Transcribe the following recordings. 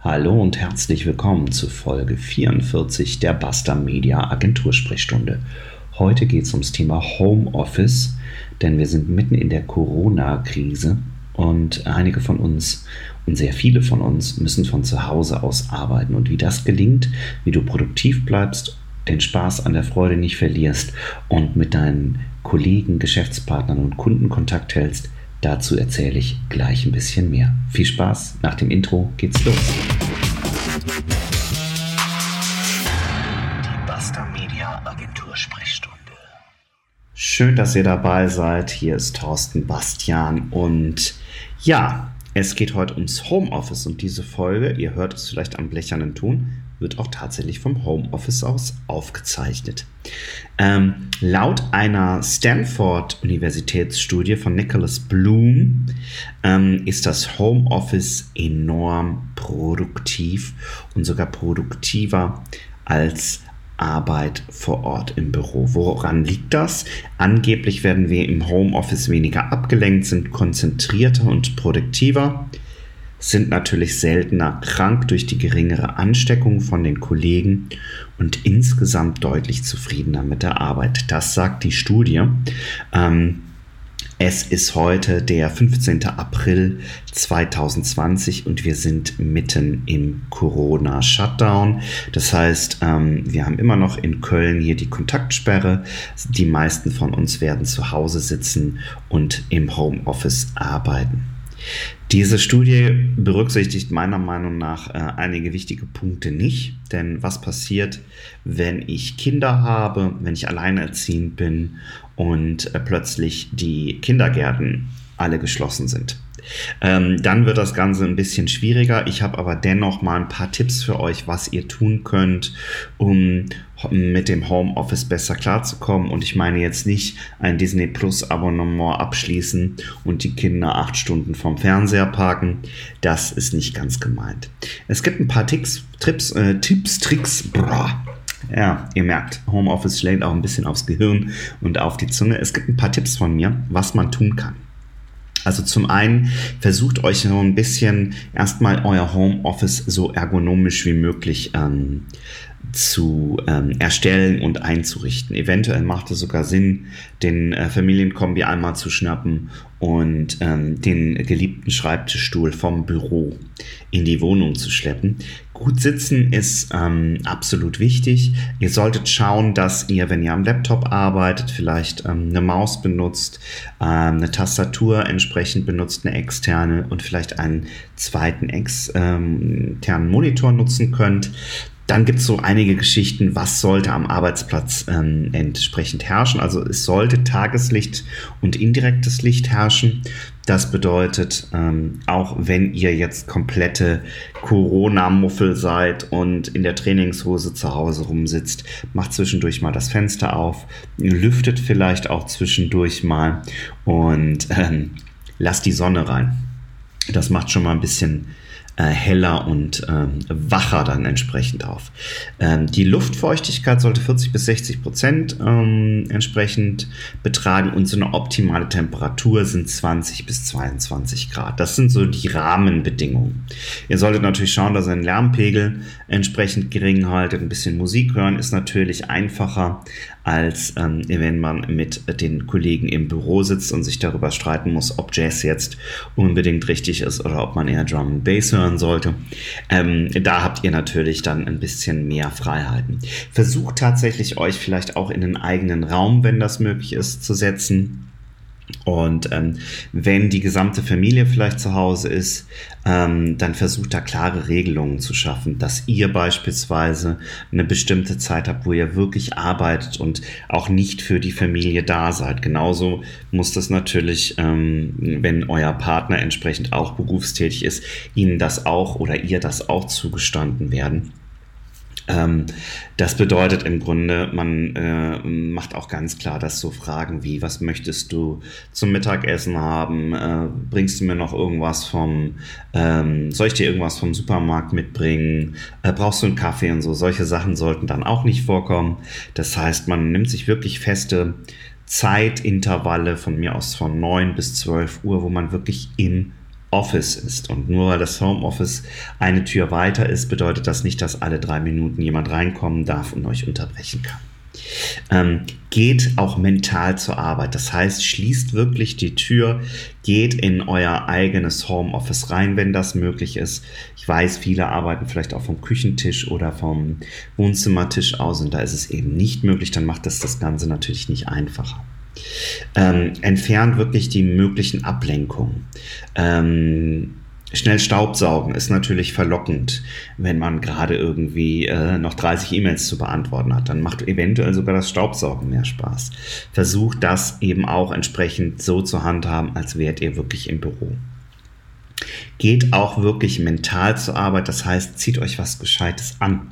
Hallo und herzlich willkommen zu Folge 44 der Basta Media Agentursprechstunde. Heute geht es ums Thema Homeoffice, denn wir sind mitten in der Corona-Krise und einige von uns und sehr viele von uns müssen von zu Hause aus arbeiten. Und wie das gelingt, wie du produktiv bleibst, den Spaß an der Freude nicht verlierst und mit deinen Kollegen, Geschäftspartnern und Kunden Kontakt hältst, Dazu erzähle ich gleich ein bisschen mehr. Viel Spaß, nach dem Intro geht's los. Die Basta Media Agentur Sprechstunde. Schön, dass ihr dabei seid. Hier ist Thorsten Bastian und ja, es geht heute ums Homeoffice und diese Folge, ihr hört es vielleicht am blechernen Ton, wird auch tatsächlich vom Homeoffice aus aufgezeichnet. Ähm, laut einer Stanford-Universitätsstudie von Nicholas Bloom ähm, ist das Homeoffice enorm produktiv und sogar produktiver als Arbeit vor Ort im Büro. Woran liegt das? Angeblich werden wir im Homeoffice weniger abgelenkt, sind konzentrierter und produktiver, sind natürlich seltener krank durch die geringere Ansteckung von den Kollegen und insgesamt deutlich zufriedener mit der Arbeit. Das sagt die Studie. Ähm, es ist heute der 15. April 2020 und wir sind mitten im Corona-Shutdown. Das heißt, ähm, wir haben immer noch in Köln hier die Kontaktsperre. Die meisten von uns werden zu Hause sitzen und im Homeoffice arbeiten. Diese Studie berücksichtigt meiner Meinung nach äh, einige wichtige Punkte nicht, denn was passiert, wenn ich Kinder habe, wenn ich alleinerziehend bin und äh, plötzlich die Kindergärten alle geschlossen sind? Ähm, dann wird das Ganze ein bisschen schwieriger. Ich habe aber dennoch mal ein paar Tipps für euch, was ihr tun könnt, um mit dem Homeoffice besser klarzukommen. Und ich meine jetzt nicht ein Disney Plus Abonnement abschließen und die Kinder acht Stunden vom Fernseher parken. Das ist nicht ganz gemeint. Es gibt ein paar Ticks, Trips, äh, Tipps, Tricks. Brah. Ja, ihr merkt, Homeoffice schlägt auch ein bisschen aufs Gehirn und auf die Zunge. Es gibt ein paar Tipps von mir, was man tun kann. Also zum einen versucht euch so ein bisschen erstmal euer Homeoffice so ergonomisch wie möglich ähm, zu ähm, erstellen und einzurichten. Eventuell macht es sogar Sinn, den äh, Familienkombi einmal zu schnappen und ähm, den geliebten Schreibtischstuhl vom Büro in die Wohnung zu schleppen. Gut sitzen ist ähm, absolut wichtig. Ihr solltet schauen, dass ihr, wenn ihr am Laptop arbeitet, vielleicht ähm, eine Maus benutzt, ähm, eine Tastatur entsprechend benutzt, eine externe und vielleicht einen zweiten externen Monitor nutzen könnt. Dann gibt es so einige Geschichten, was sollte am Arbeitsplatz ähm, entsprechend herrschen. Also es sollte Tageslicht und indirektes Licht herrschen. Das bedeutet, ähm, auch wenn ihr jetzt komplette Corona-Muffel seid und in der Trainingshose zu Hause rumsitzt, macht zwischendurch mal das Fenster auf, lüftet vielleicht auch zwischendurch mal und ähm, lasst die Sonne rein. Das macht schon mal ein bisschen äh, heller und ähm, wacher dann entsprechend auf. Ähm, die Luftfeuchtigkeit sollte 40 bis 60 Prozent ähm, entsprechend betragen und so eine optimale Temperatur sind 20 bis 22 Grad. Das sind so die Rahmenbedingungen. Ihr solltet natürlich schauen, dass ihr den Lärmpegel entsprechend gering haltet. Ein bisschen Musik hören ist natürlich einfacher, als ähm, wenn man mit den Kollegen im Büro sitzt und sich darüber streiten muss, ob Jazz jetzt unbedingt richtig ist oder ob man eher Drum and Bass hören sollte. Ähm, da habt ihr natürlich dann ein bisschen mehr Freiheiten. Versucht tatsächlich euch vielleicht auch in einen eigenen Raum, wenn das möglich ist, zu setzen und ähm, wenn die gesamte Familie vielleicht zu Hause ist, ähm, dann versucht da klare Regelungen zu schaffen, dass ihr beispielsweise eine bestimmte Zeit habt, wo ihr wirklich arbeitet und auch nicht für die Familie da seid. Genauso muss das natürlich, ähm, wenn euer Partner entsprechend auch berufstätig ist, ihnen das auch oder ihr das auch zugestanden werden. Ähm, das bedeutet im Grunde, man äh, macht auch ganz klar, dass so Fragen wie, was möchtest du zum Mittagessen haben? Äh, bringst du mir noch irgendwas vom, ähm, soll ich dir irgendwas vom Supermarkt mitbringen? Äh, brauchst du einen Kaffee und so? Solche Sachen sollten dann auch nicht vorkommen. Das heißt, man nimmt sich wirklich feste Zeitintervalle von mir aus von 9 bis 12 Uhr, wo man wirklich im Office ist. Und nur weil das Homeoffice eine Tür weiter ist, bedeutet das nicht, dass alle drei Minuten jemand reinkommen darf und euch unterbrechen kann. Ähm, geht auch mental zur Arbeit. Das heißt, schließt wirklich die Tür, geht in euer eigenes Homeoffice rein, wenn das möglich ist. Ich weiß, viele arbeiten vielleicht auch vom Küchentisch oder vom Wohnzimmertisch aus und da ist es eben nicht möglich. Dann macht das das Ganze natürlich nicht einfacher. Ähm, entfernt wirklich die möglichen Ablenkungen. Ähm, Schnell Staubsaugen ist natürlich verlockend, wenn man gerade irgendwie äh, noch 30 E-Mails zu beantworten hat. Dann macht eventuell sogar das Staubsaugen mehr Spaß. Versucht das eben auch entsprechend so zu handhaben, als wärt ihr wirklich im Büro. Geht auch wirklich mental zur Arbeit, das heißt, zieht euch was Gescheites an.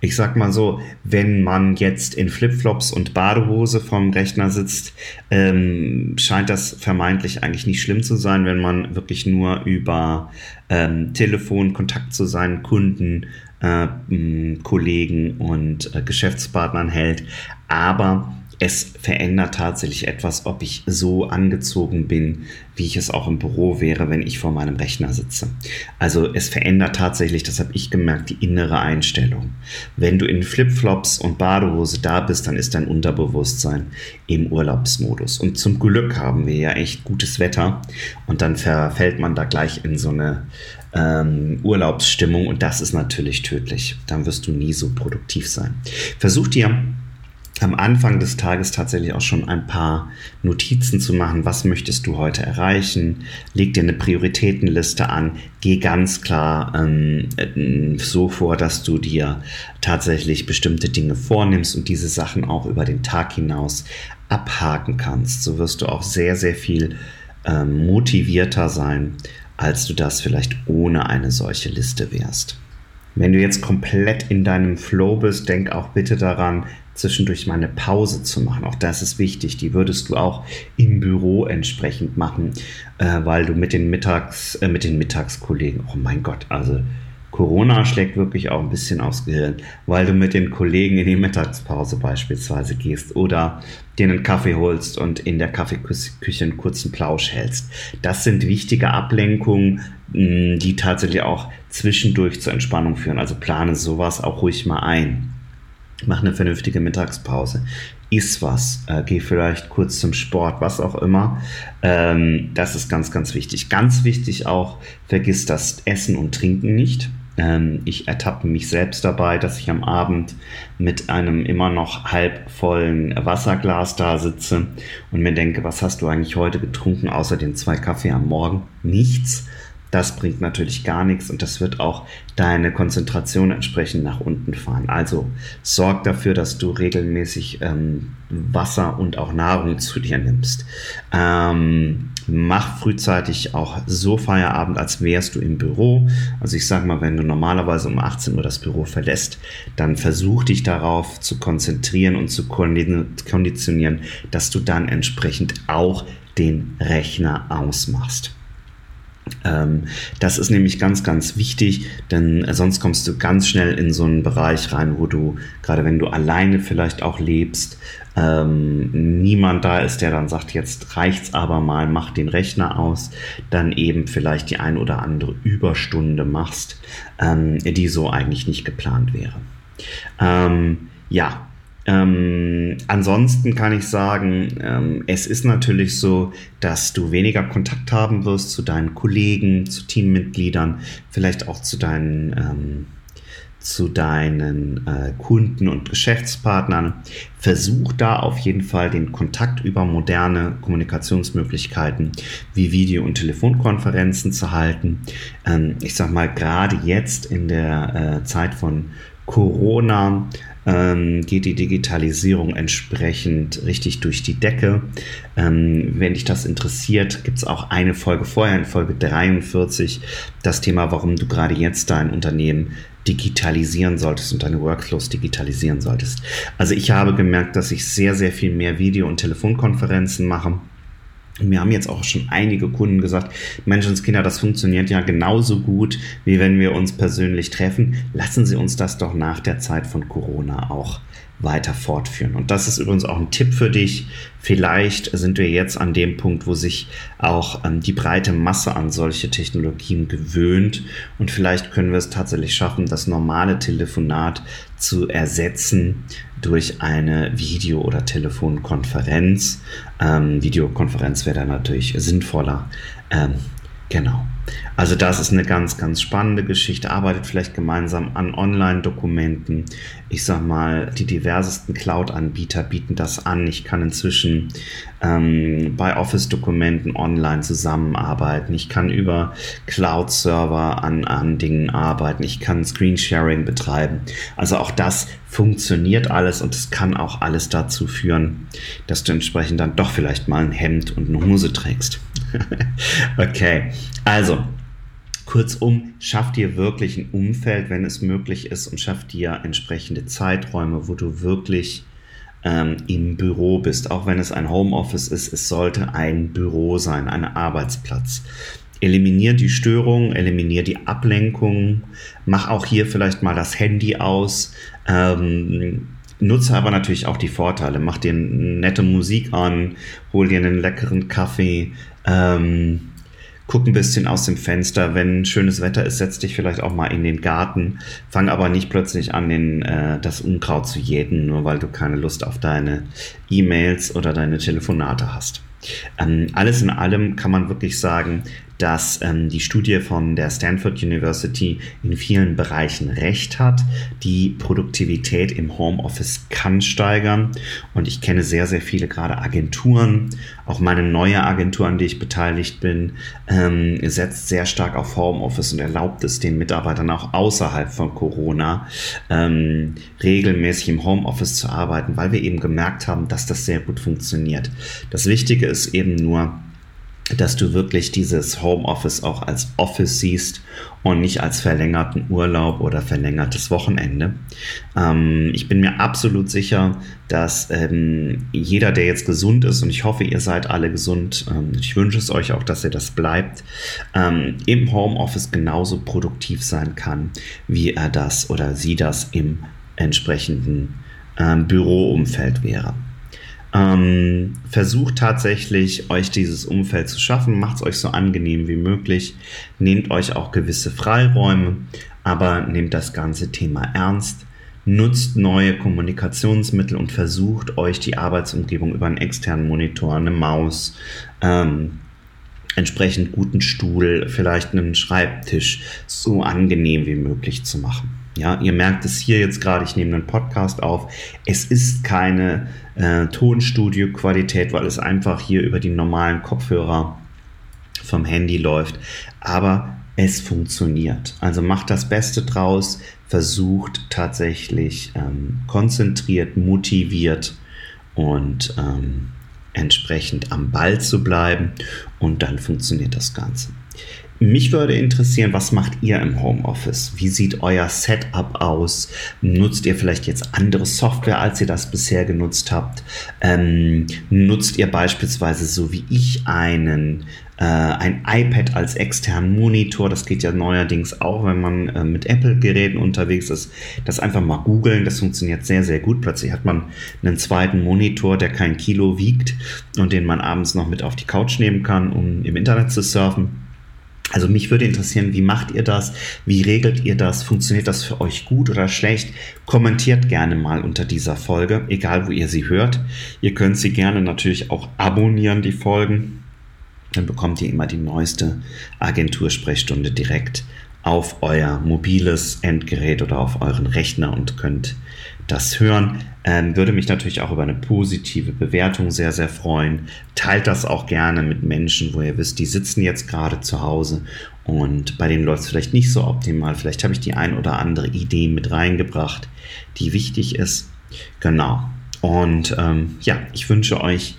Ich sag mal so, wenn man jetzt in Flipflops und Badehose vom Rechner sitzt, ähm, scheint das vermeintlich eigentlich nicht schlimm zu sein, wenn man wirklich nur über ähm, Telefon Kontakt zu seinen Kunden, äh, Kollegen und äh, Geschäftspartnern hält. Aber es verändert tatsächlich etwas, ob ich so angezogen bin, wie ich es auch im Büro wäre, wenn ich vor meinem Rechner sitze. Also es verändert tatsächlich, das habe ich gemerkt, die innere Einstellung. Wenn du in Flipflops und Badehose da bist, dann ist dein Unterbewusstsein im Urlaubsmodus. Und zum Glück haben wir ja echt gutes Wetter und dann verfällt man da gleich in so eine ähm, Urlaubsstimmung und das ist natürlich tödlich. Dann wirst du nie so produktiv sein. Versuch dir am Anfang des Tages tatsächlich auch schon ein paar Notizen zu machen. Was möchtest du heute erreichen? Leg dir eine Prioritätenliste an. Geh ganz klar ähm, so vor, dass du dir tatsächlich bestimmte Dinge vornimmst und diese Sachen auch über den Tag hinaus abhaken kannst. So wirst du auch sehr, sehr viel ähm, motivierter sein, als du das vielleicht ohne eine solche Liste wärst. Wenn du jetzt komplett in deinem Flow bist, denk auch bitte daran, zwischendurch mal eine Pause zu machen. Auch das ist wichtig. Die würdest du auch im Büro entsprechend machen, äh, weil du mit den Mittags, äh, mit den Mittagskollegen, oh mein Gott, also Corona schlägt wirklich auch ein bisschen aufs Gehirn, weil du mit den Kollegen in die Mittagspause beispielsweise gehst oder dir einen Kaffee holst und in der Kaffeeküche einen kurzen Plausch hältst. Das sind wichtige Ablenkungen, die tatsächlich auch zwischendurch zur Entspannung führen. Also plane sowas auch ruhig mal ein mach eine vernünftige Mittagspause, iss was, äh, geh vielleicht kurz zum Sport, was auch immer. Ähm, das ist ganz, ganz wichtig. Ganz wichtig auch, vergiss das Essen und Trinken nicht. Ähm, ich ertappe mich selbst dabei, dass ich am Abend mit einem immer noch halb vollen Wasserglas da sitze und mir denke, was hast du eigentlich heute getrunken, außer den zwei Kaffee am Morgen? Nichts. Das bringt natürlich gar nichts und das wird auch deine Konzentration entsprechend nach unten fahren. Also sorg dafür, dass du regelmäßig ähm, Wasser und auch Nahrung zu dir nimmst. Ähm, mach frühzeitig auch so Feierabend, als wärst du im Büro. Also ich sag mal, wenn du normalerweise um 18 Uhr das Büro verlässt, dann versuch dich darauf zu konzentrieren und zu konditionieren, dass du dann entsprechend auch den Rechner ausmachst. Ähm, das ist nämlich ganz, ganz wichtig, denn sonst kommst du ganz schnell in so einen Bereich rein, wo du, gerade wenn du alleine vielleicht auch lebst, ähm, niemand da ist, der dann sagt, jetzt reicht's aber mal, mach den Rechner aus, dann eben vielleicht die ein oder andere Überstunde machst, ähm, die so eigentlich nicht geplant wäre. Ähm, ja, ähm, ansonsten kann ich sagen, ähm, es ist natürlich so, dass du weniger Kontakt haben wirst zu deinen Kollegen, zu Teammitgliedern, vielleicht auch zu deinen, ähm, zu deinen äh, Kunden und Geschäftspartnern. Versuch da auf jeden Fall den Kontakt über moderne Kommunikationsmöglichkeiten wie Video- und Telefonkonferenzen zu halten. Ähm, ich sag mal, gerade jetzt in der äh, Zeit von Corona ähm, geht die Digitalisierung entsprechend richtig durch die Decke. Ähm, wenn dich das interessiert, gibt es auch eine Folge vorher, in Folge 43, das Thema, warum du gerade jetzt dein Unternehmen digitalisieren solltest und deine Workflows digitalisieren solltest. Also ich habe gemerkt, dass ich sehr, sehr viel mehr Video- und Telefonkonferenzen mache Mir haben jetzt auch schon einige Kunden gesagt, Menschenskinder, das funktioniert ja genauso gut, wie wenn wir uns persönlich treffen. Lassen Sie uns das doch nach der Zeit von Corona auch weiter fortführen. Und das ist übrigens auch ein Tipp für dich. Vielleicht sind wir jetzt an dem Punkt, wo sich auch ähm, die breite Masse an solche Technologien gewöhnt. Und vielleicht können wir es tatsächlich schaffen, das normale Telefonat zu ersetzen durch eine Video- oder Telefonkonferenz. Ähm, Videokonferenz wäre dann natürlich sinnvoller. Ähm, genau. Also das ist eine ganz, ganz spannende Geschichte. Arbeitet vielleicht gemeinsam an Online-Dokumenten. Ich sag mal, die diversesten Cloud-Anbieter bieten das an. Ich kann inzwischen ähm, bei Office-Dokumenten online zusammenarbeiten. Ich kann über Cloud-Server an, an Dingen arbeiten. Ich kann Screensharing betreiben. Also auch das funktioniert alles und es kann auch alles dazu führen, dass du entsprechend dann doch vielleicht mal ein Hemd und eine Hose trägst. okay, also Kurzum, schaff dir wirklich ein Umfeld, wenn es möglich ist, und schaff dir entsprechende Zeiträume, wo du wirklich ähm, im Büro bist. Auch wenn es ein Homeoffice ist, es sollte ein Büro sein, ein Arbeitsplatz. Eliminier die Störungen, eliminier die Ablenkungen, mach auch hier vielleicht mal das Handy aus. Ähm, Nutze aber natürlich auch die Vorteile. Mach dir nette Musik an, hol dir einen leckeren Kaffee, ähm, guck ein bisschen aus dem Fenster. Wenn schönes Wetter ist, setz dich vielleicht auch mal in den Garten. Fang aber nicht plötzlich an, den, äh, das Unkraut zu jäten, nur weil du keine Lust auf deine E-Mails oder deine Telefonate hast. Ähm, alles in allem kann man wirklich sagen, dass ähm, die Studie von der Stanford University in vielen Bereichen recht hat. Die Produktivität im Homeoffice kann steigern und ich kenne sehr, sehr viele gerade Agenturen. Auch meine neue Agentur, an die ich beteiligt bin, ähm, setzt sehr stark auf Homeoffice und erlaubt es den Mitarbeitern auch außerhalb von Corona ähm, regelmäßig im Homeoffice zu arbeiten, weil wir eben gemerkt haben, dass das sehr gut funktioniert. Das Wichtige ist eben nur, dass du wirklich dieses Homeoffice auch als Office siehst und nicht als verlängerten Urlaub oder verlängertes Wochenende. Ähm, ich bin mir absolut sicher, dass ähm, jeder, der jetzt gesund ist, und ich hoffe, ihr seid alle gesund, ähm, ich wünsche es euch auch, dass ihr das bleibt, ähm, im Homeoffice genauso produktiv sein kann, wie er das oder sie das im entsprechenden ähm, Büroumfeld wäre. Ähm, versucht tatsächlich, euch dieses Umfeld zu schaffen, macht es euch so angenehm wie möglich, nehmt euch auch gewisse Freiräume, aber nehmt das ganze Thema ernst, nutzt neue Kommunikationsmittel und versucht euch die Arbeitsumgebung über einen externen Monitor, eine Maus, ähm, entsprechend guten Stuhl, vielleicht einen Schreibtisch so angenehm wie möglich zu machen. Ja, ihr merkt es hier jetzt gerade, ich nehme einen Podcast auf. Es ist keine äh, Tonstudio-Qualität, weil es einfach hier über die normalen Kopfhörer vom Handy läuft. Aber es funktioniert. Also macht das Beste draus, versucht tatsächlich ähm, konzentriert, motiviert und ähm, entsprechend am Ball zu bleiben und dann funktioniert das Ganze. Mich würde interessieren, was macht ihr im Homeoffice? Wie sieht euer Setup aus? Nutzt ihr vielleicht jetzt andere Software, als ihr das bisher genutzt habt? Ähm, nutzt ihr beispielsweise so wie ich einen äh, ein iPad als externen Monitor? Das geht ja neuerdings auch, wenn man äh, mit Apple-Geräten unterwegs ist. Das einfach mal googeln, das funktioniert sehr, sehr gut. Plötzlich hat man einen zweiten Monitor, der kein Kilo wiegt und den man abends noch mit auf die Couch nehmen kann, um im Internet zu surfen. Also mich würde interessieren, wie macht ihr das? Wie regelt ihr das? Funktioniert das für euch gut oder schlecht? Kommentiert gerne mal unter dieser Folge, egal wo ihr sie hört. Ihr könnt sie gerne natürlich auch abonnieren, die Folgen. Dann bekommt ihr immer die neueste Agentursprechstunde direkt auf euer mobiles Endgerät oder auf euren Rechner und könnt das hören. Ähm, würde mich natürlich auch über eine positive Bewertung sehr, sehr freuen. Teilt das auch gerne mit Menschen, wo ihr wisst, die sitzen jetzt gerade zu Hause und bei denen läuft es vielleicht nicht so optimal. Vielleicht habe ich die ein oder andere Idee mit reingebracht, die wichtig ist. Genau. Und ähm, ja, ich wünsche euch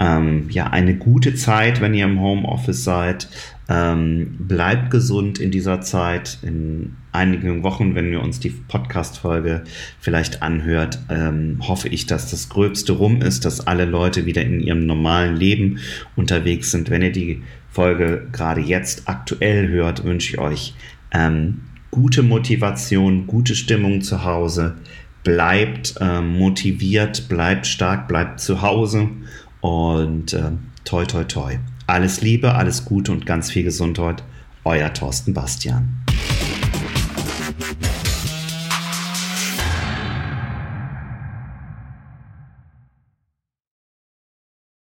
ähm, ja eine gute Zeit, wenn ihr im Homeoffice seid. Ähm, bleibt gesund in dieser Zeit. In einigen Wochen, wenn wir uns die Podcast-Folge vielleicht anhört, ähm, hoffe ich, dass das Gröbste rum ist, dass alle Leute wieder in ihrem normalen Leben unterwegs sind. Wenn ihr die Folge gerade jetzt aktuell hört, wünsche ich euch ähm, gute Motivation, gute Stimmung zu Hause. Bleibt äh, motiviert, bleibt stark, bleibt zu Hause und äh, toi toi toi. Alles Liebe, alles Gute und ganz viel Gesundheit. Euer Thorsten Bastian.